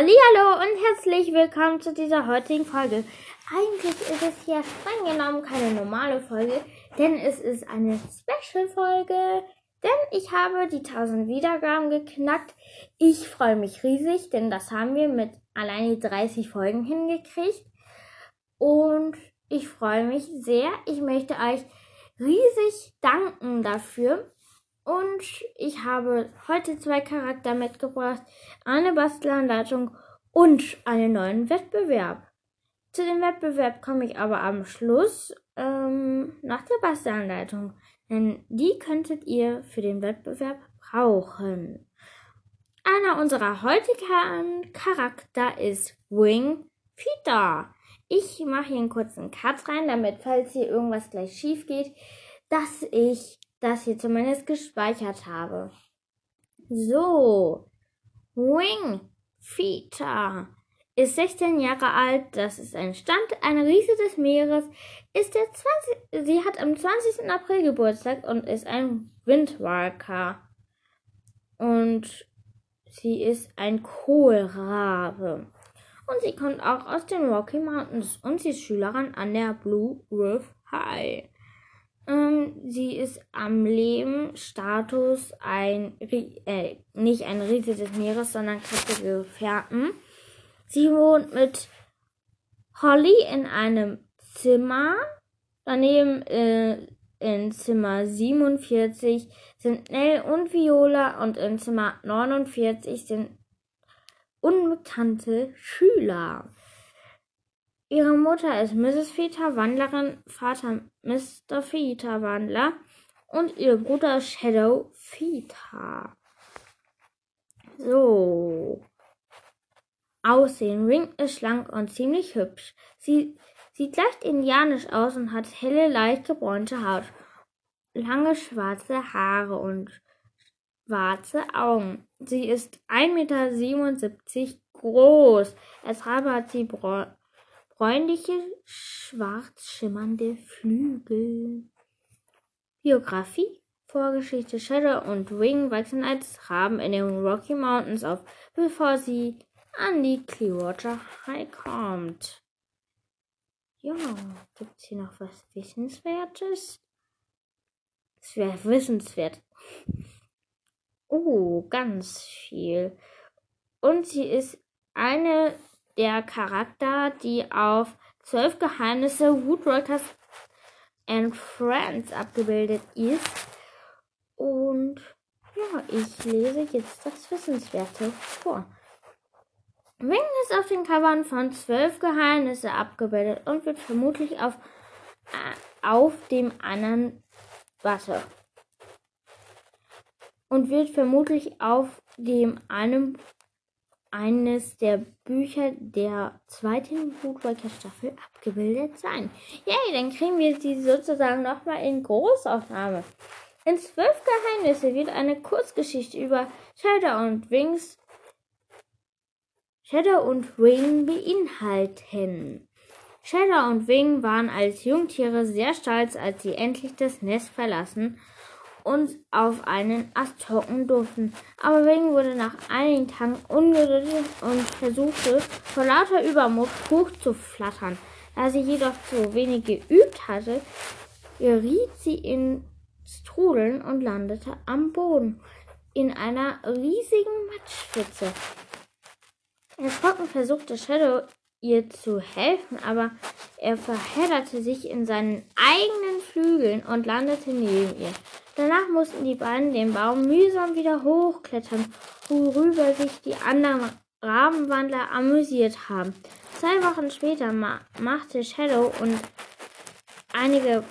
Hallo und herzlich willkommen zu dieser heutigen Folge. Eigentlich ist es hier streng genommen keine normale Folge, denn es ist eine Special-Folge. Denn ich habe die 1000 Wiedergaben geknackt. Ich freue mich riesig, denn das haben wir mit alleine 30 Folgen hingekriegt. Und ich freue mich sehr. Ich möchte euch riesig danken dafür. Und ich habe heute zwei Charakter mitgebracht, eine Bastelanleitung und einen neuen Wettbewerb. Zu dem Wettbewerb komme ich aber am Schluss ähm, nach der Bastelanleitung, denn die könntet ihr für den Wettbewerb brauchen. Einer unserer heutigen Charakter ist Wing Peter. Ich mache hier einen kurzen Cut rein, damit, falls hier irgendwas gleich schief geht, dass ich das hier zumindest gespeichert habe. So, Wing Fita ist 16 Jahre alt, das ist ein Stand, eine Riese des Meeres, ist der 20, sie hat am 20. April Geburtstag und ist ein Windwalker. Und sie ist ein Kohlrabe. Und sie kommt auch aus den Rocky Mountains und sie ist Schülerin an der Blue Riff High. Ähm, sie ist am Lebensstatus ein, äh, nicht ein Riese des Meeres, sondern kräftige Gefährten. Sie wohnt mit Holly in einem Zimmer. Daneben äh, in Zimmer 47 sind Nell und Viola und in Zimmer 49 sind unbekannte Schüler. Ihre Mutter ist Mrs. Feta Wandlerin, Vater Mr. Feta Wandler und ihr Bruder Shadow Feta. So. Aussehen. Ring ist schlank und ziemlich hübsch. Sie sieht leicht indianisch aus und hat helle, leicht gebräunte Haut, lange schwarze Haare und schwarze Augen. Sie ist 1,77 Meter groß. Als Rabe hat sie bräunliche, schwarz schimmernde Flügel. Biografie Vorgeschichte Shadow und Wing wachsen als Raben in den Rocky Mountains auf, bevor sie an die Clearwater High kommt. Ja, gibt's hier noch was Wissenswertes? Es wäre wissenswert. Oh, ganz viel. Und sie ist eine der Charakter, die auf zwölf Geheimnisse Woodworkers and Friends abgebildet ist. Und ja, ich lese jetzt das Wissenswerte vor. Wing ist auf den Covern von zwölf Geheimnisse abgebildet und wird vermutlich auf, äh, auf dem anderen Warte. Und wird vermutlich auf dem einem eines der Bücher der zweiten Woodwalker Staffel abgebildet sein. Yay, dann kriegen wir sie sozusagen nochmal in Großaufnahme. In zwölf Geheimnisse wird eine Kurzgeschichte über Shadow und Wings Shadow und Wing beinhalten. Shadow und Wing waren als Jungtiere sehr stolz, als sie endlich das Nest verlassen und auf einen Ast hocken durften. Aber Wing wurde nach einigen Tagen ungeduldig und versuchte vor lauter Übermut hochzuflattern. Da sie jedoch zu wenig geübt hatte, geriet sie ins Trudeln und landete am Boden in einer riesigen Matschpfütze. Erschrocken versuchte Shadow ihr zu helfen, aber er verhedderte sich in seinen eigenen Flügeln und landete neben ihr. Danach mussten die beiden den Baum mühsam wieder hochklettern, worüber sich die anderen Rabenwandler amüsiert haben. Zwei Wochen später ma machte Shadow und einige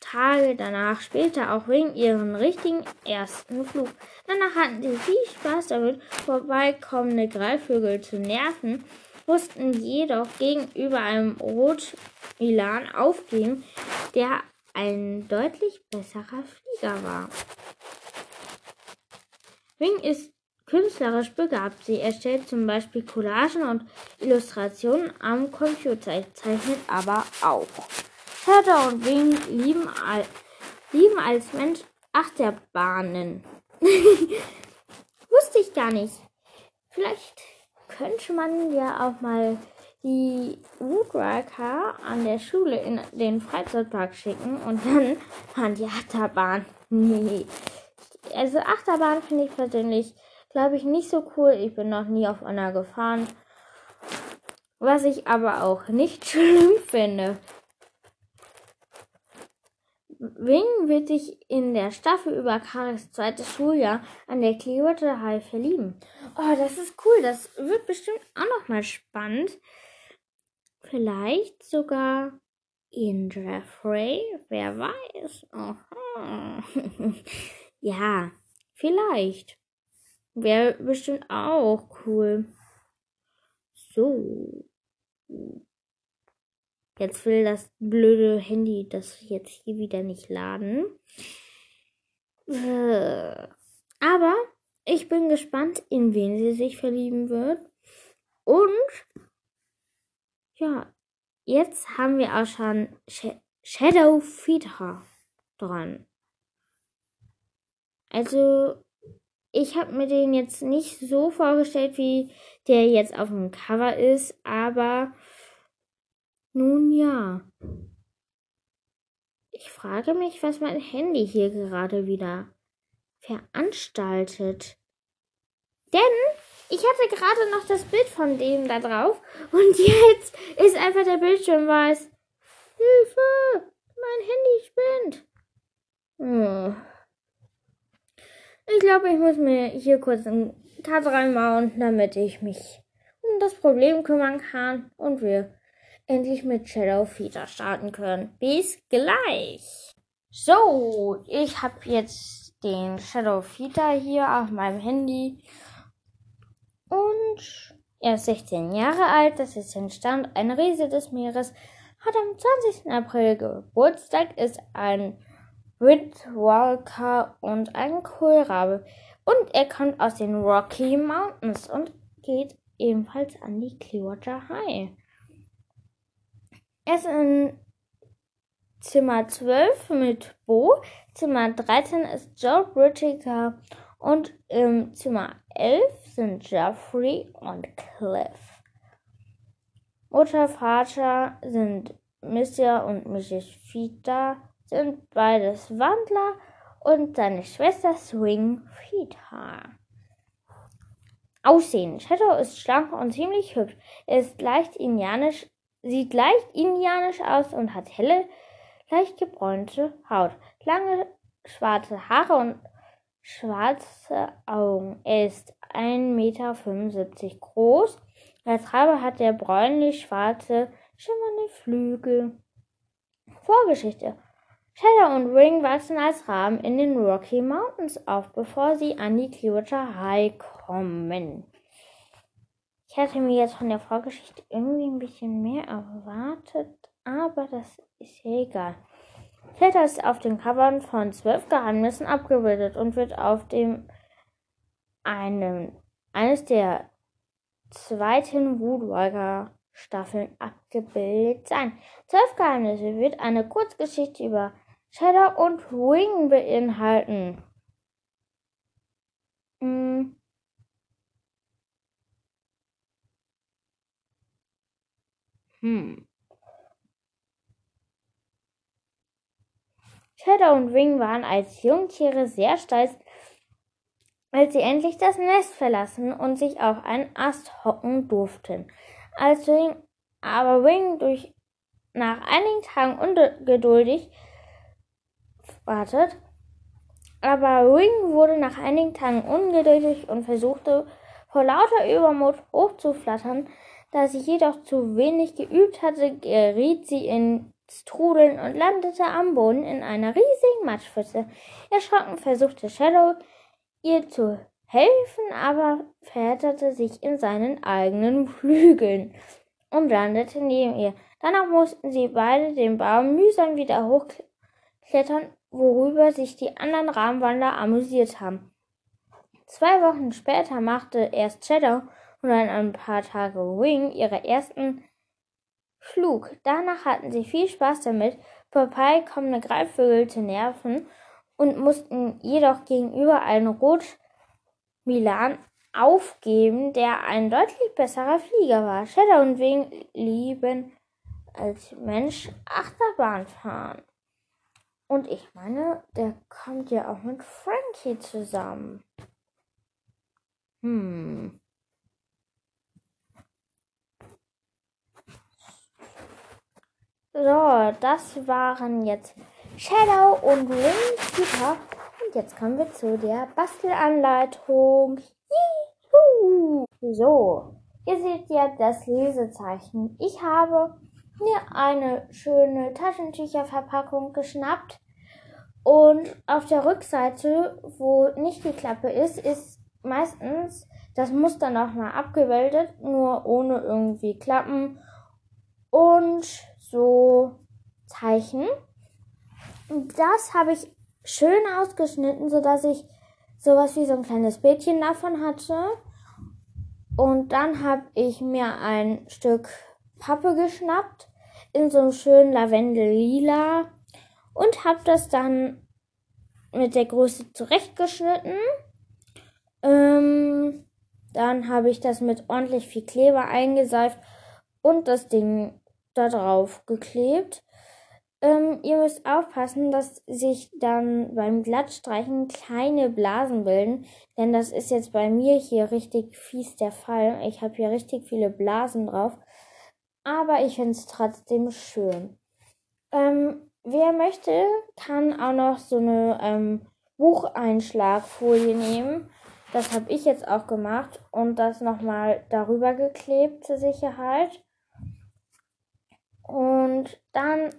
Tage danach später auch wegen ihren richtigen ersten Flug. Danach hatten sie viel Spaß damit, vorbeikommende Greifvögel zu nerven, mussten jedoch gegenüber einem Rotmilan aufgeben, der ein deutlich besserer Flieger war. Wing ist künstlerisch begabt. Sie erstellt zum Beispiel Collagen und Illustrationen am Computer, zeichnet aber auch. Hertha und Wing lieben, al lieben als Mensch Achterbahnen. Wusste ich gar nicht. Vielleicht könnte man ja auch mal die Woodriker an der Schule in den Freizeitpark schicken und dann an die Achterbahn. Nee. Also Achterbahn finde ich persönlich, glaube ich, nicht so cool. Ich bin noch nie auf einer gefahren. Was ich aber auch nicht schlimm finde. Wing wird sich in der Staffel über Karis zweites Schuljahr an der Clearwater High verlieben. Oh, das ist cool. Das wird bestimmt auch noch mal spannend. Vielleicht sogar in Jeffrey. Wer weiß. Aha. ja, vielleicht. Wäre bestimmt auch cool. So. Jetzt will das blöde Handy das jetzt hier wieder nicht laden. Äh, aber ich bin gespannt, in wen sie sich verlieben wird. Und ja, jetzt haben wir auch schon Sh Shadow Feeder dran. Also, ich habe mir den jetzt nicht so vorgestellt, wie der jetzt auf dem Cover ist, aber nun ja. Ich frage mich, was mein Handy hier gerade wieder veranstaltet. Denn ich hatte gerade noch das Bild von dem da drauf und jetzt ist einfach der Bildschirm weiß. Hilfe! Mein Handy spinnt. Oh. Ich glaube, ich muss mir hier kurz einen Cut reinmachen, damit ich mich um das Problem kümmern kann und wir endlich mit Shadow Feeder starten können. Bis gleich. So, ich habe jetzt den Shadow Feeder hier auf meinem Handy und er ist 16 Jahre alt. Das ist entstand ein Riese des Meeres. Hat am 20. April Geburtstag, ist ein Windwalker und ein Kohlrabe. Und er kommt aus den Rocky Mountains und geht ebenfalls an die Clearwater High. Er ist in Zimmer 12 mit Bo, Zimmer 13 ist Joe Brittiger und im Zimmer 11 sind Jeffrey und Cliff. Mutter, Vater sind Mr. und Mrs. Fita, sind beides Wandler und seine Schwester Swing Fita. Aussehen. Shadow ist schlank und ziemlich hübsch. Er ist leicht indianisch sieht leicht indianisch aus und hat helle, leicht gebräunte Haut, lange schwarze Haare und schwarze Augen. Er ist 1,75 Meter groß. Als Rabe hat er bräunlich-schwarze, schimmernde Flügel. Vorgeschichte. Shadow und Ring wachsen als Raben in den Rocky Mountains auf, bevor sie an die Clearwater High kommen. Ich hatte mir jetzt von der Vorgeschichte irgendwie ein bisschen mehr erwartet, aber das ist ja egal. Peter ist auf den Covern von zwölf Geheimnissen abgebildet und wird auf dem einem, eines der zweiten Woodwalker Staffeln abgebildet sein. Zwölf Geheimnisse wird eine Kurzgeschichte über Shadow und Wing beinhalten. Hm. Hm. Shadow und Wing waren als Jungtiere sehr stolz, als sie endlich das Nest verlassen und sich auf einen Ast hocken durften. Als Wing, aber Wing durch nach einigen Tagen ungeduldig wartet, aber Wing wurde nach einigen Tagen ungeduldig und versuchte vor lauter Übermut hochzuflattern, da sie jedoch zu wenig geübt hatte, geriet sie ins Trudeln und landete am Boden in einer riesigen Matschpfütze. Erschrocken versuchte Shadow, ihr zu helfen, aber verhedderte sich in seinen eigenen Flügeln und landete neben ihr. Danach mussten sie beide den Baum mühsam wieder hochklettern, worüber sich die anderen Rahmenwander amüsiert haben. Zwei Wochen später machte erst Shadow und dann ein paar Tage Wing ihre ersten Flug. Danach hatten sie viel Spaß damit, vorbeikommende Greifvögel zu nerven und mussten jedoch gegenüber einem Rot Milan aufgeben, der ein deutlich besserer Flieger war. Shadow und Wing lieben als Mensch Achterbahn fahren. Und ich meine, der kommt ja auch mit Frankie zusammen. Hm. So, das waren jetzt Shadow und Peter. Und jetzt kommen wir zu der Bastelanleitung. Juhu! So, ihr seht ja das Lesezeichen. Ich habe mir eine schöne Taschentücherverpackung geschnappt. Und auf der Rückseite, wo nicht die Klappe ist, ist meistens das Muster nochmal abgebildet, nur ohne irgendwie Klappen und so Zeichen. Das habe ich schön ausgeschnitten, sodass ich sowas wie so ein kleines Bildchen davon hatte. Und dann habe ich mir ein Stück Pappe geschnappt in so einem schönen Lavendel-Lila und habe das dann mit der Größe zurechtgeschnitten. Ähm, dann habe ich das mit ordentlich viel Kleber eingeseift und das Ding da drauf geklebt. Ähm, ihr müsst aufpassen, dass sich dann beim Glattstreichen kleine Blasen bilden, denn das ist jetzt bei mir hier richtig fies der Fall. Ich habe hier richtig viele Blasen drauf aber ich finde es trotzdem schön. Ähm, wer möchte, kann auch noch so eine ähm, Bucheinschlagfolie nehmen. Das habe ich jetzt auch gemacht und das nochmal darüber geklebt zur Sicherheit. Und dann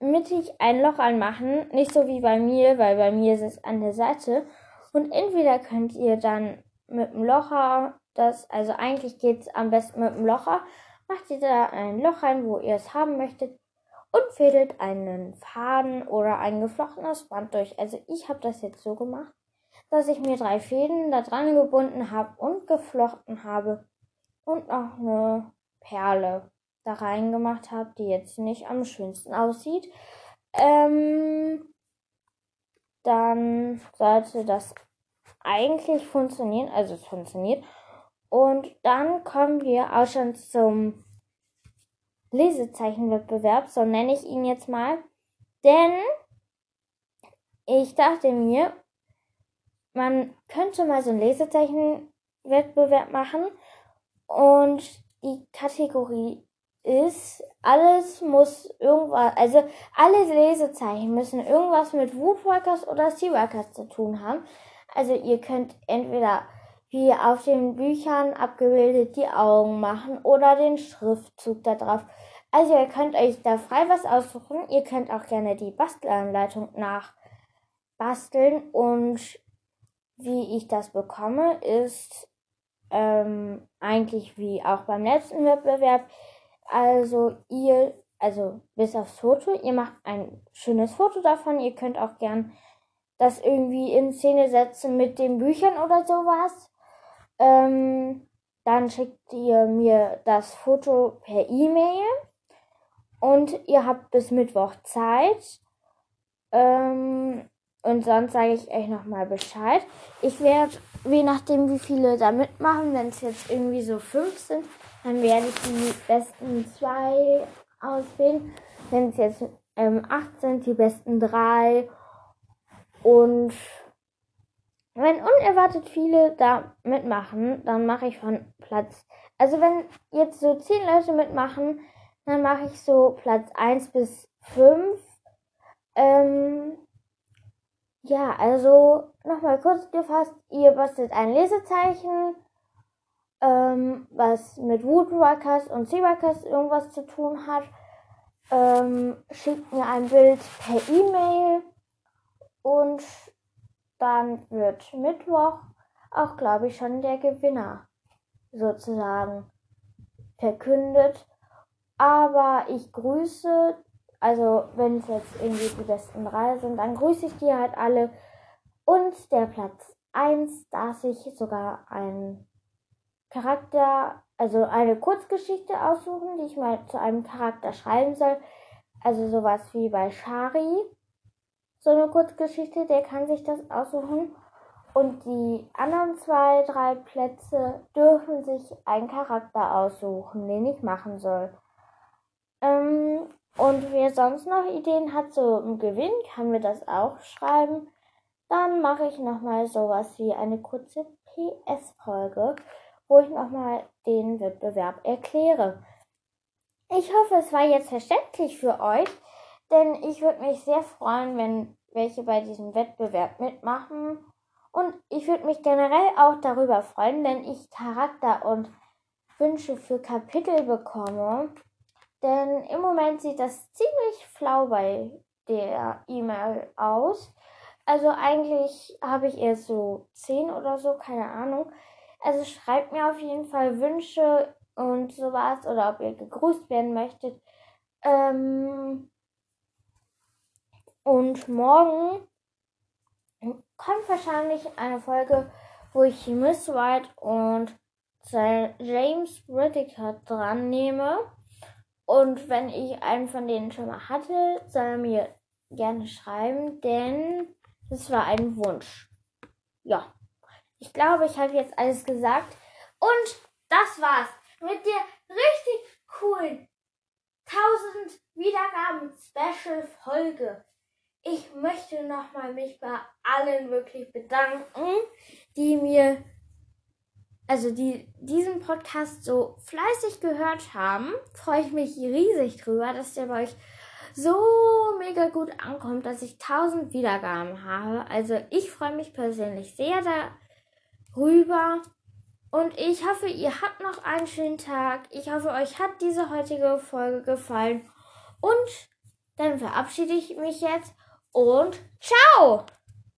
mittig ein Loch anmachen, nicht so wie bei mir, weil bei mir ist es an der Seite. Und entweder könnt ihr dann mit dem Locher, das, also eigentlich geht es am besten mit dem Locher, macht ihr da ein Loch rein, wo ihr es haben möchtet. Und fädelt einen Faden oder ein geflochtenes Band durch. Also ich habe das jetzt so gemacht, dass ich mir drei Fäden da dran gebunden habe und geflochten habe. Und noch eine Perle da reingemacht habe, die jetzt nicht am schönsten aussieht. Ähm, dann sollte das eigentlich funktionieren, also es funktioniert. Und dann kommen wir auch schon zum Lesezeichenwettbewerb, so nenne ich ihn jetzt mal. Denn ich dachte mir, man könnte mal so einen Lesezeichenwettbewerb machen und die Kategorie ist, alles muss irgendwas, also alle Lesezeichen müssen irgendwas mit Woodwalkers oder Seawalkers zu tun haben. Also ihr könnt entweder wie auf den Büchern abgebildet die Augen machen oder den Schriftzug da drauf. Also ihr könnt euch da frei was aussuchen. Ihr könnt auch gerne die Bastelanleitung nachbasteln und wie ich das bekomme, ist ähm, eigentlich wie auch beim letzten Wettbewerb. Also ihr, also bis aufs Foto, ihr macht ein schönes Foto davon. Ihr könnt auch gern das irgendwie in Szene setzen mit den Büchern oder sowas. Ähm, dann schickt ihr mir das Foto per E-Mail und ihr habt bis Mittwoch Zeit. Ähm, und sonst sage ich euch nochmal Bescheid. Ich werde, je nachdem wie viele da mitmachen, wenn es jetzt irgendwie so fünf sind, dann werde ich die besten zwei auswählen. Wenn es jetzt ähm, acht sind, die besten drei. Und wenn unerwartet viele da mitmachen, dann mache ich von Platz. Also wenn jetzt so zehn Leute mitmachen, dann mache ich so Platz 1 bis 5. Ähm, ja, also nochmal kurz gefasst, ihr bastelt ein Lesezeichen, ähm, was mit Woodwalkers und Seawalkers irgendwas zu tun hat. Ähm, schickt mir ein Bild per E-Mail und dann wird Mittwoch auch, glaube ich, schon der Gewinner sozusagen verkündet. Aber ich grüße, also wenn es jetzt irgendwie die besten drei sind, dann grüße ich die halt alle. Und der Platz 1 darf sich sogar ein Charakter, also eine Kurzgeschichte aussuchen, die ich mal zu einem Charakter schreiben soll. Also sowas wie bei Shari so eine Kurzgeschichte, der kann sich das aussuchen. Und die anderen zwei, drei Plätze dürfen sich einen Charakter aussuchen, den ich machen soll. Ähm, und wer sonst noch Ideen hat, im Gewinn, kann mir das auch schreiben. Dann mache ich nochmal sowas wie eine kurze PS-Folge, wo ich nochmal den Wettbewerb erkläre. Ich hoffe, es war jetzt verständlich für euch, denn ich würde mich sehr freuen, wenn welche bei diesem Wettbewerb mitmachen. Und ich würde mich generell auch darüber freuen, wenn ich Charakter und Wünsche für Kapitel bekomme. Denn im Moment sieht das ziemlich flau bei der E-Mail aus. Also eigentlich habe ich erst so 10 oder so, keine Ahnung. Also schreibt mir auf jeden Fall Wünsche und sowas oder ob ihr gegrüßt werden möchtet. Ähm und morgen kommt wahrscheinlich eine Folge, wo ich Miss White und James Whittaker dran nehme. Und wenn ich einen von denen schon mal hatte, soll er mir gerne schreiben, denn das war ein Wunsch. Ja, ich glaube, ich habe jetzt alles gesagt. Und das war's mit der richtig coolen 1000 Wiedergaben Special Folge. Ich möchte nochmal mich bei allen wirklich bedanken, die mir, also die diesen Podcast so fleißig gehört haben. Freue ich mich riesig drüber, dass der bei euch so mega gut ankommt, dass ich 1000 Wiedergaben habe. Also ich freue mich persönlich sehr darüber. Und ich hoffe, ihr habt noch einen schönen Tag. Ich hoffe, euch hat diese heutige Folge gefallen. Und dann verabschiede ich mich jetzt und ciao!